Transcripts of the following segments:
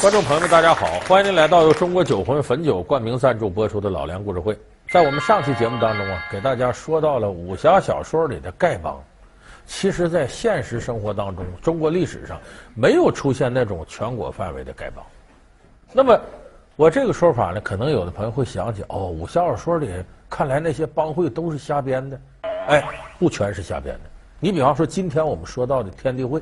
观众朋友们，大家好！欢迎您来到由中国酒魂汾酒冠名赞助播出的《老梁故事会》。在我们上期节目当中啊，给大家说到了武侠小说里的丐帮。其实，在现实生活当中，中国历史上没有出现那种全国范围的丐帮。那么，我这个说法呢，可能有的朋友会想起：哦，武侠小说里看来那些帮会都是瞎编的。哎，不全是瞎编的。你比方说，今天我们说到的天地会。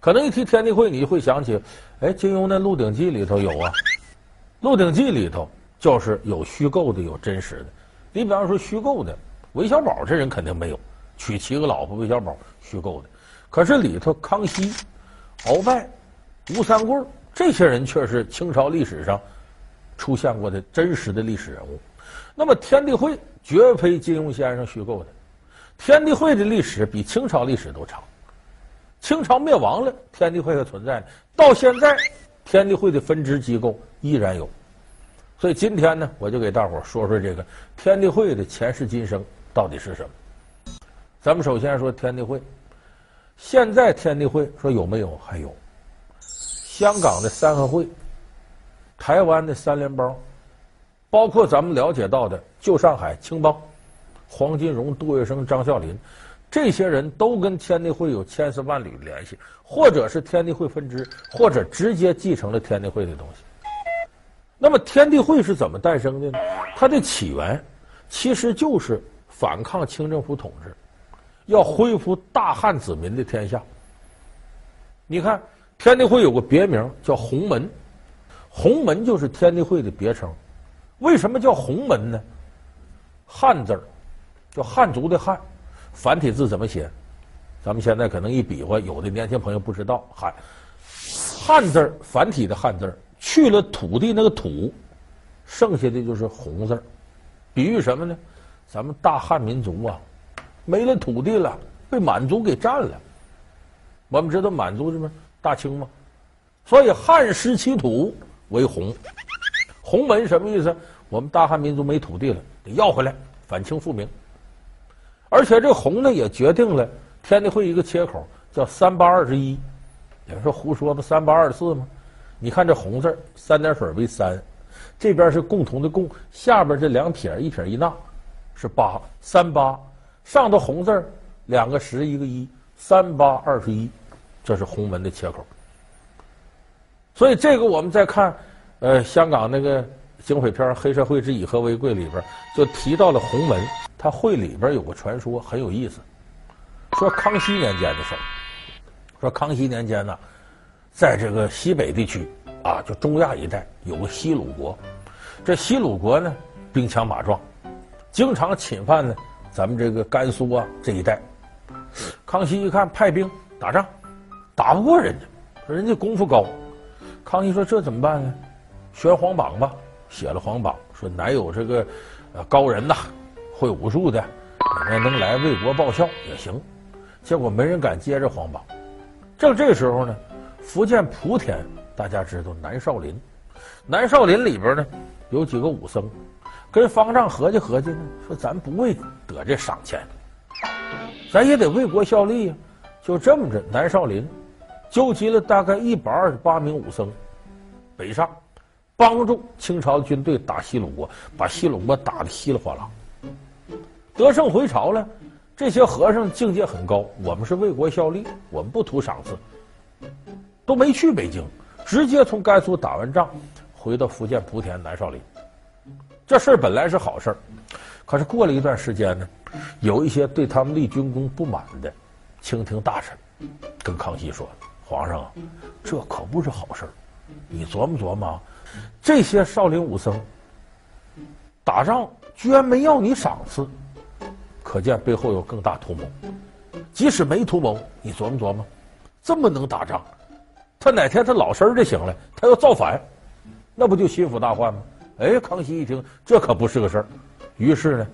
可能一提天地会，你就会想起，哎，金庸那《鹿鼎记》里头有啊，《鹿鼎记》里头就是有虚构的，有真实的。你比方说虚构的，韦小宝这人肯定没有，娶七个老婆，韦小宝虚构的。可是里头康熙、鳌拜、吴三桂这些人却是清朝历史上出现过的真实的历史人物。那么天地会绝非金庸先生虚构的，天地会的历史比清朝历史都长。清朝灭亡了，天地会还存在呢。到现在，天地会的分支机构依然有。所以今天呢，我就给大伙说说这个天地会的前世今生到底是什么。咱们首先说天地会。现在天地会说有没有？还有。香港的三合会，台湾的三联帮，包括咱们了解到的旧上海青帮，黄金荣、杜月笙、张啸林。这些人都跟天地会有千丝万缕的联系，或者是天地会分支，或者直接继承了天地会的东西。那么天地会是怎么诞生的呢？它的起源其实就是反抗清政府统治，要恢复大汉子民的天下。你看，天地会有个别名叫洪门，洪门就是天地会的别称。为什么叫洪门呢？汉字儿，叫汉族的汉。繁体字怎么写？咱们现在可能一比划，有的年轻朋友不知道。汉汉字繁体的汉字去了土地那个土，剩下的就是红字，比喻什么呢？咱们大汉民族啊，没了土地了，被满族给占了。我们知道满族什么大清吗？所以汉失其土为洪，洪门什么意思？我们大汉民族没土地了，得要回来，反清复明。而且这红呢也决定了天地会一个切口，叫三八二十一。有人说胡说吧，三八二十四吗？你看这红字，三点水为三，这边是共同的共，下边这两撇一撇一捺是八，三八上头红字两个十一个一，三八二十一，这是洪门的切口。所以这个我们再看，呃，香港那个警匪片《黑社会之以和为贵》里边就提到了洪门。他会里边有个传说很有意思，说康熙年间的事儿。说康熙年间呢，在这个西北地区啊，就中亚一带有个西鲁国，这西鲁国呢兵强马壮，经常侵犯呢咱们这个甘肃啊这一带。康熙一看派兵打仗，打不过人家，说人家功夫高。康熙说这怎么办呢？悬皇榜吧，写了皇榜，说乃有这个呃高人呐。会武术的，你们能来为国报效也行。结果没人敢接着皇榜。正这时候呢，福建莆田大家知道南少林，南少林里边呢有几个武僧，跟方丈合计合计呢，说咱不为得这赏钱，咱也得为国效力呀。就这么着，南少林纠集了大概一百二十八名武僧，北上帮助清朝军队打西鲁国，把西鲁国打得稀里哗啦。得胜回朝了，这些和尚境界很高。我们是为国效力，我们不图赏赐，都没去北京，直接从甘肃打完仗，回到福建莆田南少林。这事儿本来是好事儿，可是过了一段时间呢，有一些对他们立军功不满的清廷大臣，跟康熙说：“皇上啊，这可不是好事儿，你琢磨琢磨，这些少林武僧打仗居然没要你赏赐。”可见背后有更大图谋，即使没图谋，你琢磨琢磨，这么能打仗，他哪天他老实就行了，他要造反，那不就心腹大患吗？哎，康熙一听，这可不是个事儿，于是呢，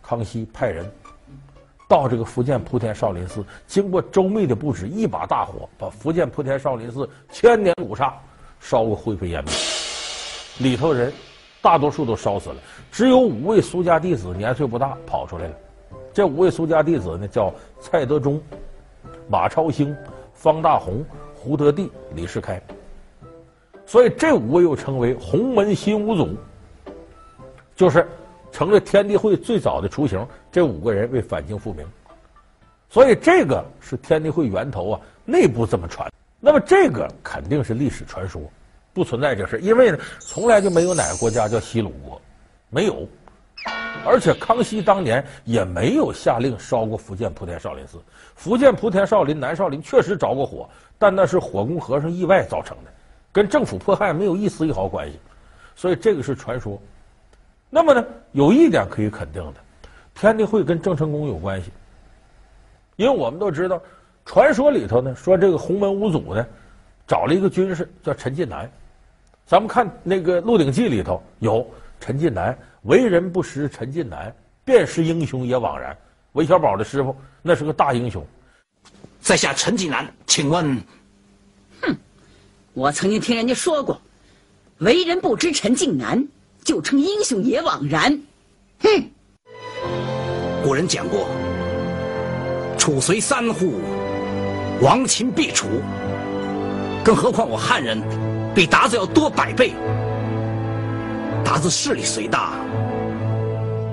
康熙派人到这个福建莆田少林寺，经过周密的布置，一把大火把福建莆田少林寺千年古刹烧个灰飞烟灭，里头人大多数都烧死了，只有五位苏家弟子年岁不大跑出来了。这五位苏家弟子呢，叫蔡德忠、马超兴、方大洪、胡德第、李世开。所以这五位又称为洪门新五祖，就是成了天地会最早的雏形。这五个人为反清复明，所以这个是天地会源头啊，内部这么传。那么这个肯定是历史传说，不存在这事，因为呢，从来就没有哪个国家叫西鲁国，没有。而且康熙当年也没有下令烧过福建莆田少林寺。福建莆田少林、南少林确实着过火，但那是火攻和尚意外造成的，跟政府迫害没有一丝一毫关系。所以这个是传说。那么呢，有一点可以肯定的，天地会跟郑成功有关系，因为我们都知道，传说里头呢说这个洪门五祖呢找了一个军士叫陈近南，咱们看那个《鹿鼎记》里头有陈近南。为人不识陈近南，便是英雄也枉然。韦小宝的师傅那是个大英雄。在下陈近南，请问，哼，我曾经听人家说过，为人不知陈近南，就称英雄也枉然。哼，古人讲过，楚随三户，亡秦必楚。更何况我汉人，比鞑子要多百倍。韃子势力虽大，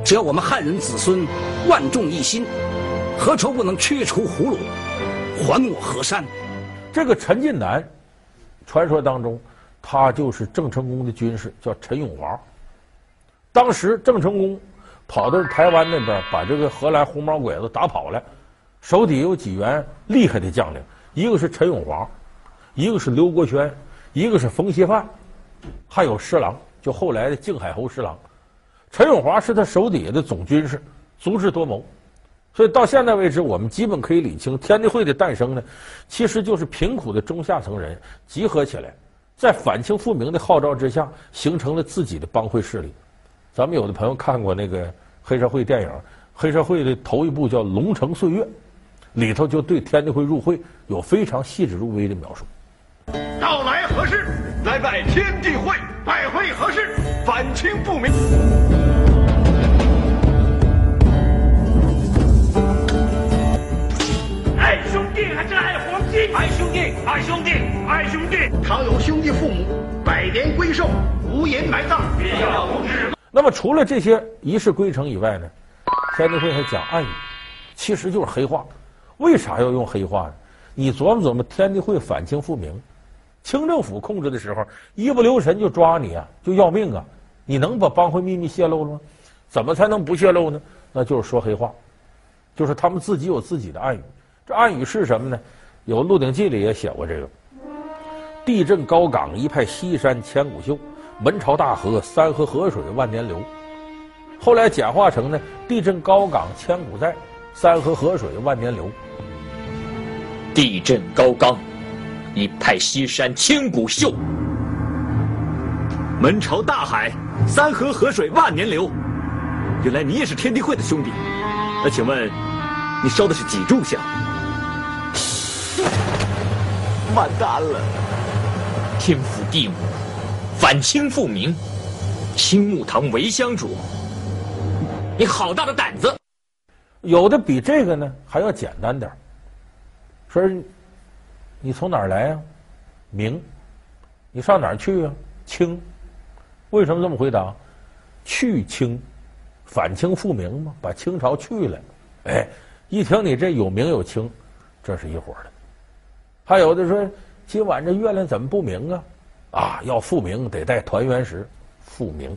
只要我们汉人子孙万众一心，何愁不能驱除胡虏，还我河山？这个陈近南，传说当中，他就是郑成功的军师，叫陈永华。当时郑成功跑到台湾那边，把这个荷兰红毛鬼子打跑了，手底有几员厉害的将领，一个是陈永华，一个是刘国轩，一个是冯锡范，还有施琅。就后来的靖海侯施琅，陈永华是他手底下的总军事，足智多谋，所以到现在为止，我们基本可以理清天地会的诞生呢，其实就是贫苦的中下层人集合起来，在反清复明的号召之下，形成了自己的帮会势力。咱们有的朋友看过那个黑社会电影，黑社会的头一部叫《龙城岁月》，里头就对天地会入会有非常细致入微的描述。到来何事？来拜天地会。拜会何事？反清复明。爱兄弟还是爱黄金？爱兄弟，爱兄弟，爱兄弟。倘有兄弟父母百年归寿，无言埋葬。那么除了这些仪式规程以外呢，天地会还讲暗语，其实就是黑话。为啥要用黑话呢？你琢磨琢磨，天地会反清复明。清政府控制的时候，一不留神就抓你啊，就要命啊！你能把帮会秘密泄露了吗？怎么才能不泄露呢？那就是说黑话，就是他们自己有自己的暗语。这暗语是什么呢？有《鹿鼎记》里也写过这个：地震高岗一派西山千古秀，门朝大河三河河水万年流。后来简化成呢：地震高岗千古在，三河河水万年流。地震高岗。一派西山千古秀，门朝大海，三河河水万年流。原来你也是天地会的兄弟，那请问，你烧的是几炷香？完蛋了！天府地母，反清复明，青木堂为香主，你好大的胆子！有的比这个呢还要简单点说。你从哪儿来呀？明。你上哪儿去啊？清。为什么这么回答？去清，反清复明嘛，把清朝去了。哎，一听你这有明有清，这是一伙的。还有的说，今晚这月亮怎么不明啊？啊，要复明得带团圆石，复明，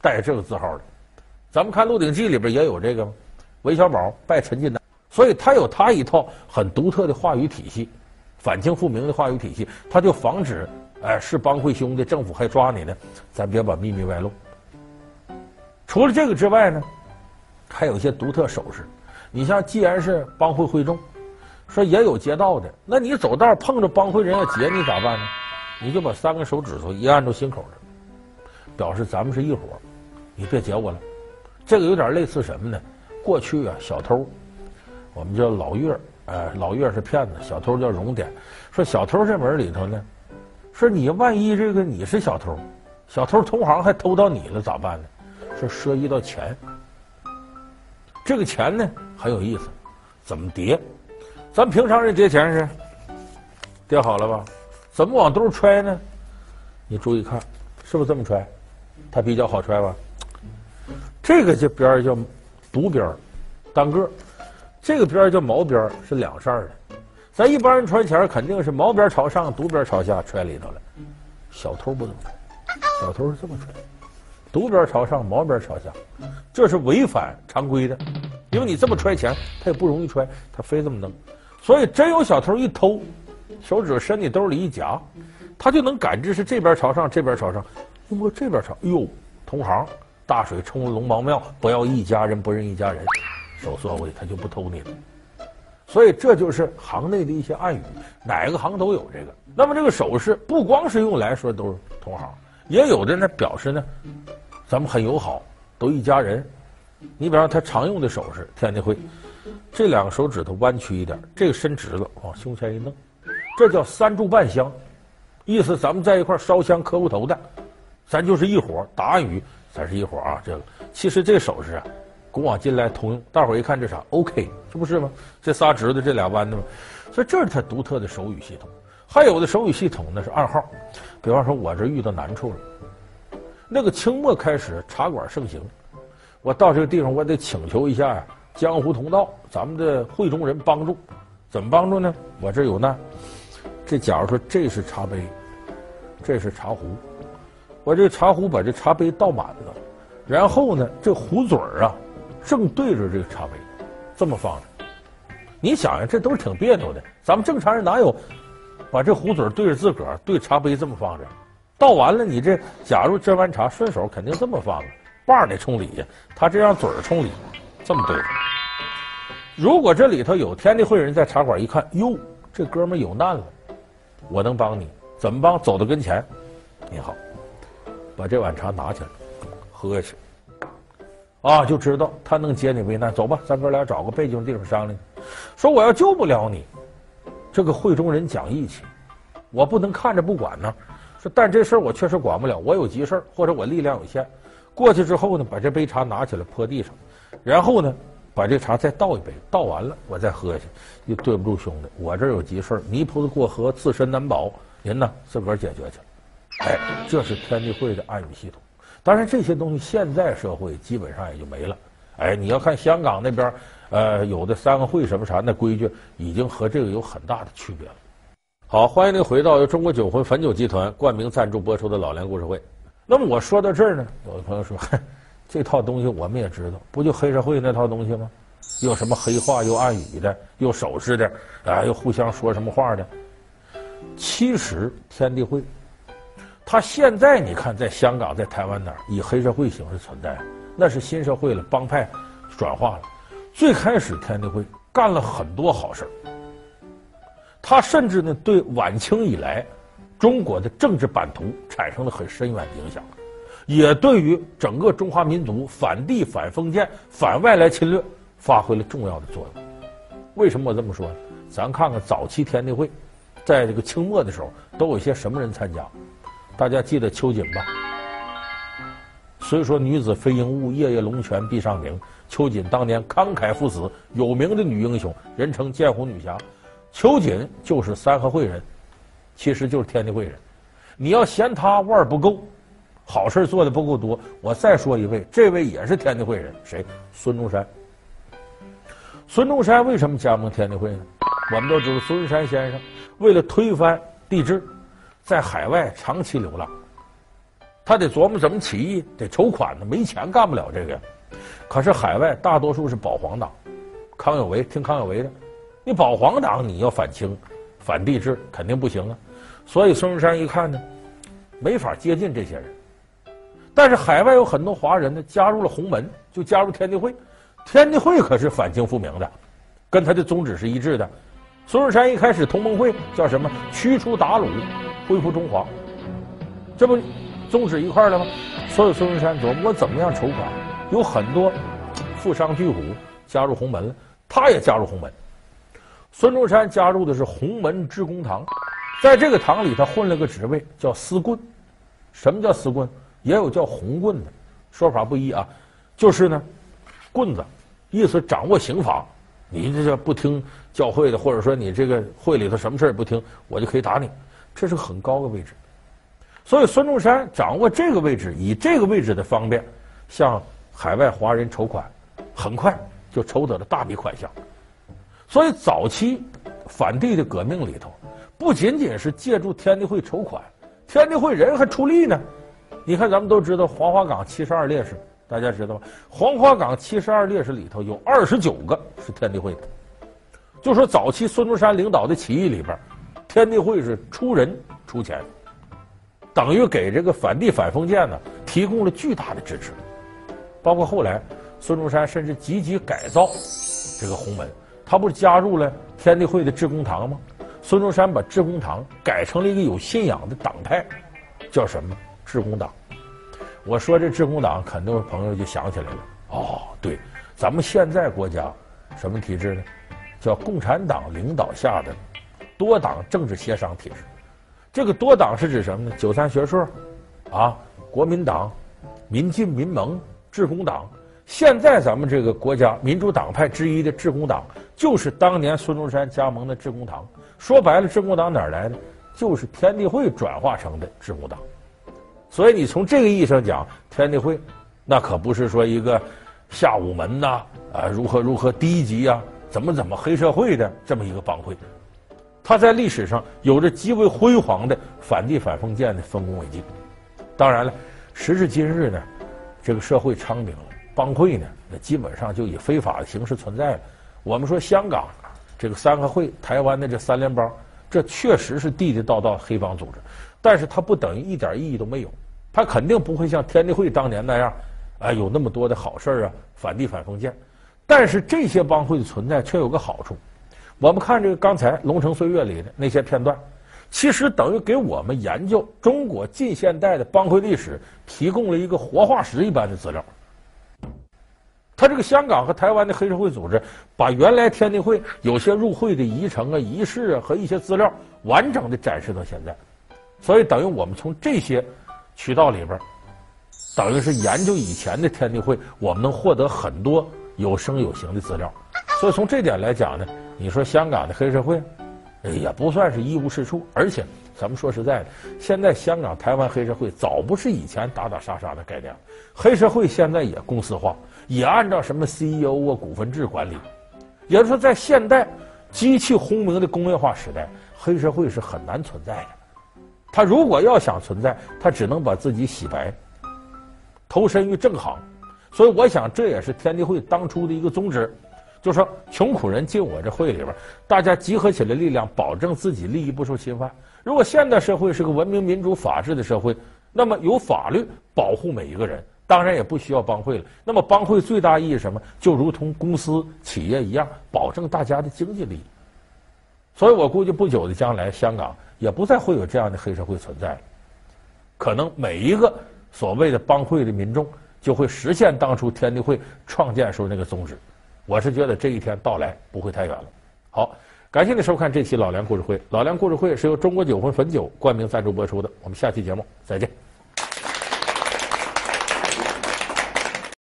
带这个字号的。咱们看《鹿鼎记》里边也有这个？韦小宝拜陈近南，所以他有他一套很独特的话语体系。反清复明的话语体系，他就防止，哎，是帮会兄弟，政府还抓你呢，咱别把秘密外露。除了这个之外呢，还有一些独特手势。你像，既然是帮会会众，说也有劫道的，那你走道碰着帮会人要劫你咋办呢？你就把三个手指头一按住心口上，表示咱们是一伙，你别劫我了。这个有点类似什么呢？过去啊，小偷，我们叫老月儿。呃，老岳是骗子，小偷叫熔点。说小偷这门里头呢，说你万一这个你是小偷，小偷同行还偷到你了咋办呢？说涉及到钱，这个钱呢很有意思，怎么叠？咱平常人叠钱是叠好了吧？怎么往兜揣呢？你注意看，是不是这么揣？它比较好揣吧？这个这边叫独边，单个；这个边叫毛边，是两扇的。咱一般人揣钱肯定是毛边朝上，独边朝下揣里头了。小偷不能揣，小偷是这么揣，独边朝上，毛边朝下，这是违反常规的。因为你这么揣钱，他也不容易揣，他非这么弄。所以真有小偷一偷，手指伸你兜里一夹，他就能感知是这边朝上，这边朝上。一摸这边朝，哎呦，同行，大水冲了龙王庙，不要一家人不认一家人，手缩回去他就不偷你了。所以这就是行内的一些暗语，哪个行都有这个。那么这个手势不光是用来说都是同行，也有的呢表示呢，咱们很友好，都一家人。你比方他常用的手势，天地会，这两个手指头弯曲一点，这个伸直了往胸前一弄，这叫三炷半香，意思咱们在一块烧香磕过头的，咱就是一伙。答案语咱是一伙啊。这个其实这手势啊。古往今来通用，大伙儿一看这啥？OK，这不是吗？这仨直的，这俩弯的吗？所以这是它独特的手语系统。还有的手语系统呢是暗号，比方说我这遇到难处了。那个清末开始茶馆盛行，我到这个地方我得请求一下，江湖同道，咱们的会中人帮助。怎么帮助呢？我这有难，这假如说这是茶杯，这是茶壶，我这茶壶把这茶杯倒满了，然后呢，这壶嘴儿啊。正对着这个茶杯，这么放着，你想想，这都是挺别扭的。咱们正常人哪有把这壶嘴对着自个儿对茶杯这么放着？倒完了，你这假如斟完茶顺手肯定这么放啊，把得冲里呀，他这样嘴儿冲里，这么对着。如果这里头有天地会人在茶馆一看，哟，这哥们有难了，我能帮你，怎么帮？走到跟前，你好，把这碗茶拿起来，喝下去。啊，就知道他能解你危难。走吧，咱哥俩找个背景地方商量。说我要救不了你，这个会中人讲义气，我不能看着不管呢。说但这事儿我确实管不了，我有急事儿或者我力量有限。过去之后呢，把这杯茶拿起来泼地上，然后呢，把这茶再倒一杯，倒完了我再喝下去。又对不住兄弟，我这有急事儿，泥菩萨过河，自身难保，您呢自个儿解决去。哎，这是天地会的暗语系统。当然，这些东西现在社会基本上也就没了。哎，你要看香港那边，呃，有的三个会什么啥，那规矩已经和这个有很大的区别了。好，欢迎您回到由中国酒魂汾酒集团冠名赞助播出的老梁故事会。那么我说到这儿呢，有的朋友说，这套东西我们也知道，不就黑社会那套东西吗？又什么黑话，又暗语的，又手势的，啊，又互相说什么话的。其实天地会。他现在你看，在香港、在台湾哪儿以黑社会形式存在，那是新社会了，帮派转化了。最开始天地会干了很多好事儿，他甚至呢对晚清以来中国的政治版图产生了很深远的影响，也对于整个中华民族反帝、反封建、反外来侵略发挥了重要的作用。为什么我这么说呢？咱看看早期天地会，在这个清末的时候都有些什么人参加？大家记得秋瑾吧？虽说女子非英物，夜夜龙泉壁上鸣。秋瑾当年慷慨赴死，有名的女英雄，人称剑湖女侠。秋瑾就是三合会人，其实就是天地会人。你要嫌他腕儿不够，好事做的不够多，我再说一位，这位也是天地会人，谁？孙中山。孙中山为什么加盟天地会呢？我们都知道，孙中山先生为了推翻帝制。在海外长期流浪，他得琢磨怎么起义，得筹款呢，没钱干不了这个。可是海外大多数是保皇党，康有为听康有为的，你保皇党你要反清、反帝制肯定不行啊。所以孙中山一看呢，没法接近这些人。但是海外有很多华人呢，加入了洪门，就加入天地会。天地会可是反清复明的，跟他的宗旨是一致的。孙中山一开始同盟会叫什么？驱除鞑虏。恢复中华，这不宗旨一块了吗？所以孙中山琢磨我怎么样筹款，有很多富商巨贾加入洪门了，他也加入洪门。孙中山加入的是洪门致公堂，在这个堂里他混了个职位叫司棍。什么叫司棍？也有叫红棍的，说法不一啊。就是呢，棍子，意思掌握刑法，你这叫不听教会的，或者说你这个会里头什么事也不听，我就可以打你。这是很高的位置，所以孙中山掌握这个位置，以这个位置的方便，向海外华人筹款，很快就筹得了大笔款项。所以早期反帝的革命里头，不仅仅是借助天地会筹款，天地会人还出力呢。你看，咱们都知道黄花岗七十二烈士，大家知道吗？黄花岗七十二烈士里头有二十九个是天地会的。就说早期孙中山领导的起义里边，天地会是出人出钱。等于给这个反帝反封建呢提供了巨大的支持，包括后来孙中山甚至积极改造这个洪门，他不是加入了天地会的致公堂吗？孙中山把致公堂改成了一个有信仰的党派，叫什么？致公党。我说这致公党，很多朋友就想起来了。哦，对，咱们现在国家什么体制呢？叫共产党领导下的多党政治协商体制。这个多党是指什么呢？九三学社，啊，国民党、民进民盟、致公党。现在咱们这个国家民主党派之一的致公党，就是当年孙中山加盟的致公堂。说白了，致公党哪来的？就是天地会转化成的致公党。所以你从这个意义上讲，天地会那可不是说一个下午门呐，啊，如何如何低级啊，怎么怎么黑社会的这么一个帮会。他在历史上有着极为辉煌的反帝反封建的丰功伟绩。当然了，时至今日呢，这个社会昌明了，帮会呢，那基本上就以非法的形式存在了。我们说香港这个三合会，台湾的这三联帮，这确实是地地道道黑帮组织，但是它不等于一点意义都没有。它肯定不会像天地会当年那样，啊，有那么多的好事啊，反帝反封建。但是这些帮会的存在却有个好处。我们看这个刚才《龙城岁月》里的那些片段，其实等于给我们研究中国近现代的帮会历史提供了一个活化石一般的资料。他这个香港和台湾的黑社会组织，把原来天地会有些入会的仪程啊、仪式啊和一些资料完整的展示到现在，所以等于我们从这些渠道里边，等于是研究以前的天地会，我们能获得很多有声有形的资料。所以从这点来讲呢。你说香港的黑社会，也不算是一无是处。而且，咱们说实在的，现在香港、台湾黑社会早不是以前打打杀杀的概念了，黑社会现在也公司化，也按照什么 CEO 啊、股份制管理。也就是说，在现代机器轰鸣的工业化时代，黑社会是很难存在的。他如果要想存在，他只能把自己洗白，投身于正行。所以，我想这也是天地会当初的一个宗旨。就说穷苦人进我这会里边，大家集合起来力量，保证自己利益不受侵犯。如果现代社会是个文明、民主、法治的社会，那么有法律保护每一个人，当然也不需要帮会了。那么帮会最大意义什么？就如同公司、企业一样，保证大家的经济利益。所以我估计不久的将来，香港也不再会有这样的黑社会存在了。可能每一个所谓的帮会的民众，就会实现当初天地会创建时候那个宗旨。我是觉得这一天到来不会太远了。好，感谢您收看这期《老梁故事会》。《老梁故事会》是由中国酒魂汾酒冠名赞助播出的。我们下期节目再见。